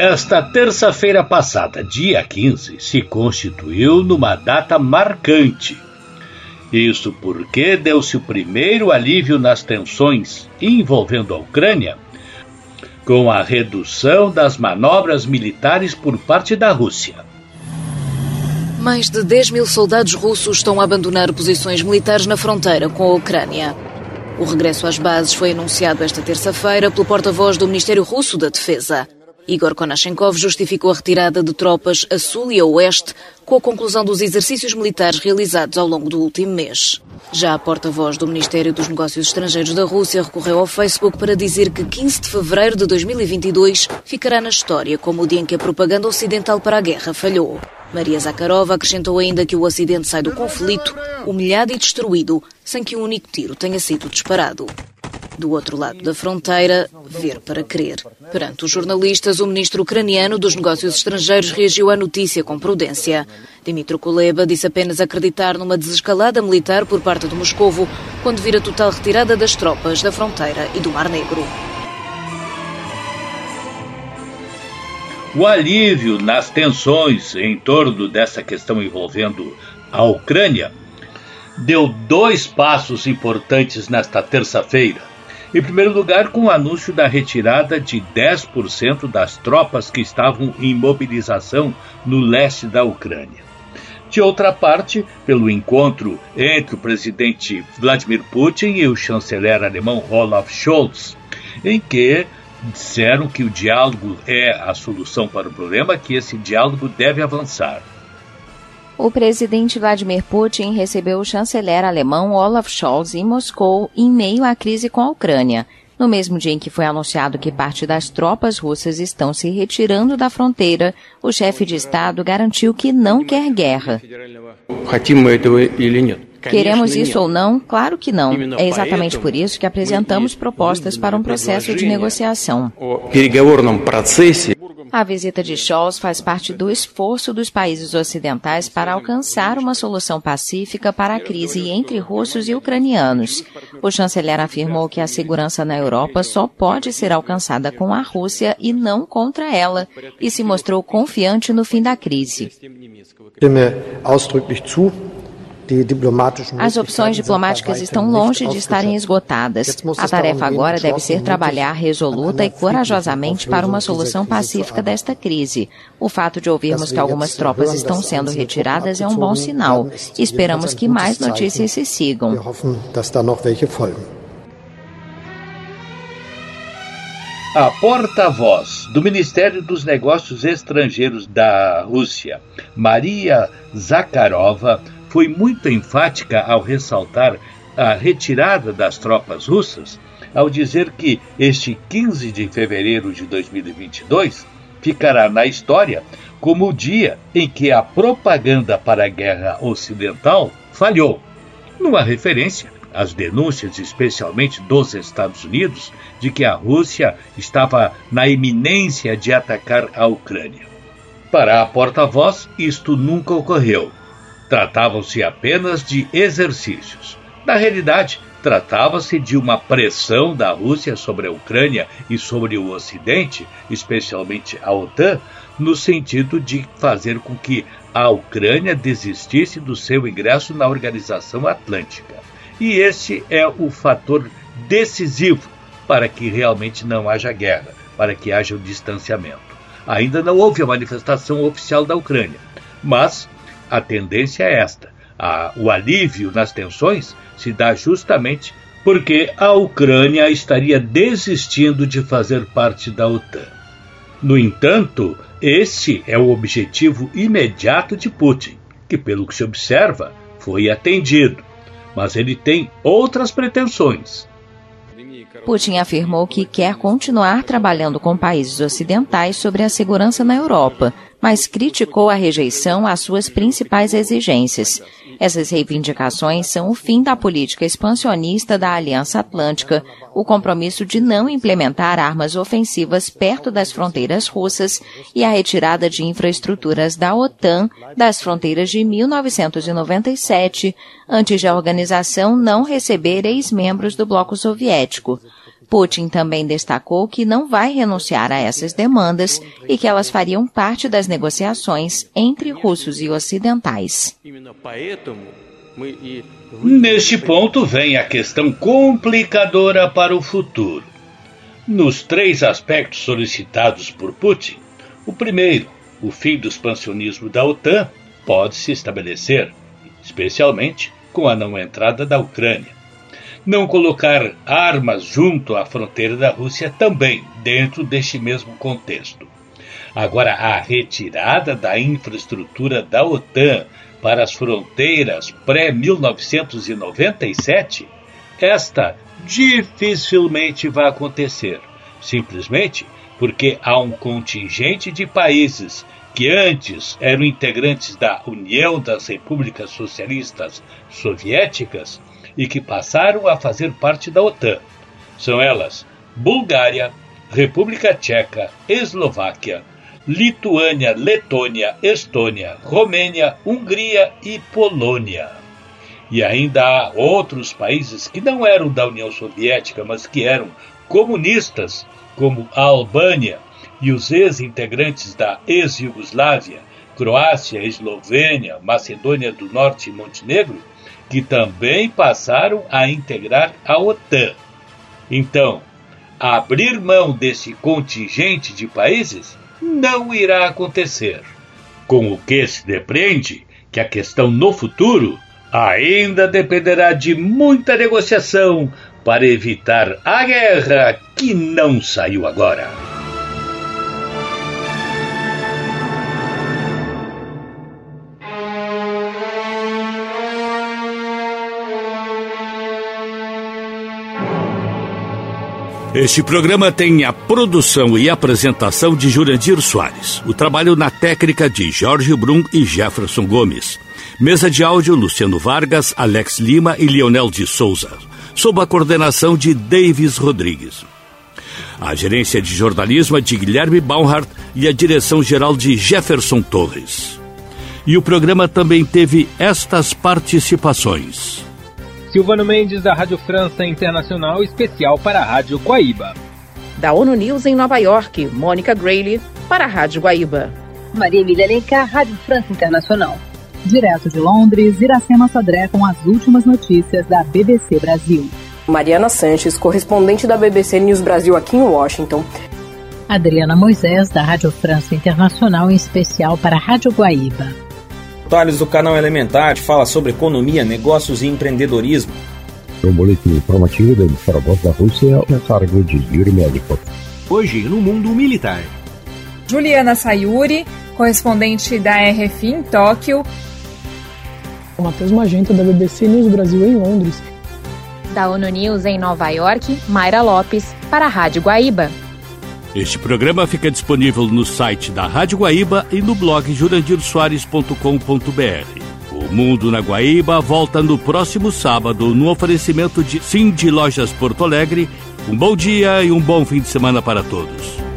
Esta terça-feira passada, dia 15, se constituiu numa data marcante. Isso porque deu-se o primeiro alívio nas tensões envolvendo a Ucrânia, com a redução das manobras militares por parte da Rússia. Mais de 10 mil soldados russos estão a abandonar posições militares na fronteira com a Ucrânia. O regresso às bases foi anunciado esta terça-feira pelo porta-voz do Ministério Russo da Defesa. Igor Konashenkov justificou a retirada de tropas a sul e a oeste com a conclusão dos exercícios militares realizados ao longo do último mês. Já a porta-voz do Ministério dos Negócios Estrangeiros da Rússia recorreu ao Facebook para dizer que 15 de fevereiro de 2022 ficará na história como o dia em que a propaganda ocidental para a guerra falhou. Maria Zakharova acrescentou ainda que o Ocidente sai do conflito humilhado e destruído, sem que um único tiro tenha sido disparado. Do outro lado da fronteira, ver para crer. Perante os jornalistas, o ministro ucraniano dos Negócios Estrangeiros reagiu à notícia com prudência. Dimitro Kuleba disse apenas acreditar numa desescalada militar por parte de Moscovo quando vir a total retirada das tropas da fronteira e do Mar Negro. O alívio nas tensões em torno dessa questão envolvendo a Ucrânia deu dois passos importantes nesta terça-feira. Em primeiro lugar, com o anúncio da retirada de 10% das tropas que estavam em mobilização no leste da Ucrânia. De outra parte, pelo encontro entre o presidente Vladimir Putin e o chanceler alemão Olaf Scholz, em que disseram que o diálogo é a solução para o problema, que esse diálogo deve avançar. O presidente Vladimir Putin recebeu o chanceler alemão Olaf Scholz em Moscou em meio à crise com a Ucrânia. No mesmo dia em que foi anunciado que parte das tropas russas estão se retirando da fronteira, o chefe de Estado garantiu que não quer guerra. Queremos isso ou não? Claro que não. É exatamente por isso que apresentamos propostas para um processo de negociação. A visita de Scholz faz parte do esforço dos países ocidentais para alcançar uma solução pacífica para a crise entre russos e ucranianos. O chanceler afirmou que a segurança na Europa só pode ser alcançada com a Rússia e não contra ela, e se mostrou confiante no fim da crise. As opções diplomáticas estão longe de estarem esgotadas. A tarefa agora deve ser trabalhar resoluta e corajosamente para uma solução pacífica desta crise. O fato de ouvirmos que algumas tropas estão sendo retiradas é um bom sinal. Esperamos que mais notícias se sigam. A porta-voz do Ministério dos Negócios Estrangeiros da Rússia, Maria Zakharova, foi muito enfática ao ressaltar a retirada das tropas russas, ao dizer que este 15 de fevereiro de 2022 ficará na história como o dia em que a propaganda para a guerra ocidental falhou, numa referência às denúncias, especialmente dos Estados Unidos, de que a Rússia estava na iminência de atacar a Ucrânia. Para a porta-voz, isto nunca ocorreu. Tratavam-se apenas de exercícios. Na realidade, tratava-se de uma pressão da Rússia sobre a Ucrânia e sobre o Ocidente, especialmente a OTAN, no sentido de fazer com que a Ucrânia desistisse do seu ingresso na Organização Atlântica. E esse é o fator decisivo para que realmente não haja guerra, para que haja o um distanciamento. Ainda não houve a manifestação oficial da Ucrânia, mas a tendência é esta. A, o alívio nas tensões se dá justamente porque a Ucrânia estaria desistindo de fazer parte da OTAN. No entanto, esse é o objetivo imediato de Putin, que, pelo que se observa, foi atendido. Mas ele tem outras pretensões. Putin afirmou que quer continuar trabalhando com países ocidentais sobre a segurança na Europa, mas criticou a rejeição às suas principais exigências. Essas reivindicações são o fim da política expansionista da Aliança Atlântica, o compromisso de não implementar armas ofensivas perto das fronteiras russas e a retirada de infraestruturas da OTAN das fronteiras de 1997, antes de a organização não receber ex-membros do bloco soviético. Putin também destacou que não vai renunciar a essas demandas e que elas fariam parte das negociações entre russos e ocidentais. Neste ponto vem a questão complicadora para o futuro. Nos três aspectos solicitados por Putin, o primeiro, o fim do expansionismo da OTAN, pode se estabelecer, especialmente com a não entrada da Ucrânia. Não colocar armas junto à fronteira da Rússia também, dentro deste mesmo contexto. Agora, a retirada da infraestrutura da OTAN para as fronteiras pré-1997, esta dificilmente vai acontecer, simplesmente porque há um contingente de países que antes eram integrantes da União das Repúblicas Socialistas Soviéticas e que passaram a fazer parte da OTAN. São elas Bulgária, República Tcheca, Eslováquia, Lituânia, Letônia, Estônia, Romênia, Hungria e Polônia. E ainda há outros países que não eram da União Soviética, mas que eram comunistas, como a Albânia, e os ex-integrantes da ex-Yugoslávia, Croácia, Eslovênia, Macedônia do Norte e Montenegro, que também passaram a integrar a OTAN. Então, abrir mão desse contingente de países não irá acontecer. Com o que se depreende que a questão no futuro ainda dependerá de muita negociação para evitar a guerra que não saiu agora. Este programa tem a produção e apresentação de Jurandir Soares. O trabalho na técnica de Jorge Brum e Jefferson Gomes. Mesa de áudio Luciano Vargas, Alex Lima e Leonel de Souza. Sob a coordenação de Davis Rodrigues. A gerência de jornalismo é de Guilherme Baumhart e a direção geral de Jefferson Torres. E o programa também teve estas participações. Silvano Mendes, da Rádio França Internacional, especial para a Rádio Guaíba. Da ONU News em Nova York, Mônica Grayley, para a Rádio Guaíba. Maria Emília Alencar, Rádio França Internacional. Direto de Londres, Iracema Sodré com as últimas notícias da BBC Brasil. Mariana Sanches, correspondente da BBC News Brasil aqui em Washington. Adriana Moisés, da Rádio França Internacional, em especial para a Rádio Guaíba. Tales do canal Elementar fala sobre economia, negócios e empreendedorismo. O boletim informativo da emissora Voz da Rússia é a cargo de Yuri Médico. Hoje, no mundo militar. Juliana Sayuri, correspondente da RFI em Tóquio. O Matheus Magenta, da BBC News Brasil em Londres. Da ONU News em Nova York, Mayra Lopes, para a Rádio Guaíba. Este programa fica disponível no site da Rádio Guaíba e no blog jurandirsoares.com.br. O Mundo na Guaíba volta no próximo sábado no oferecimento de Sim de Lojas Porto Alegre. Um bom dia e um bom fim de semana para todos.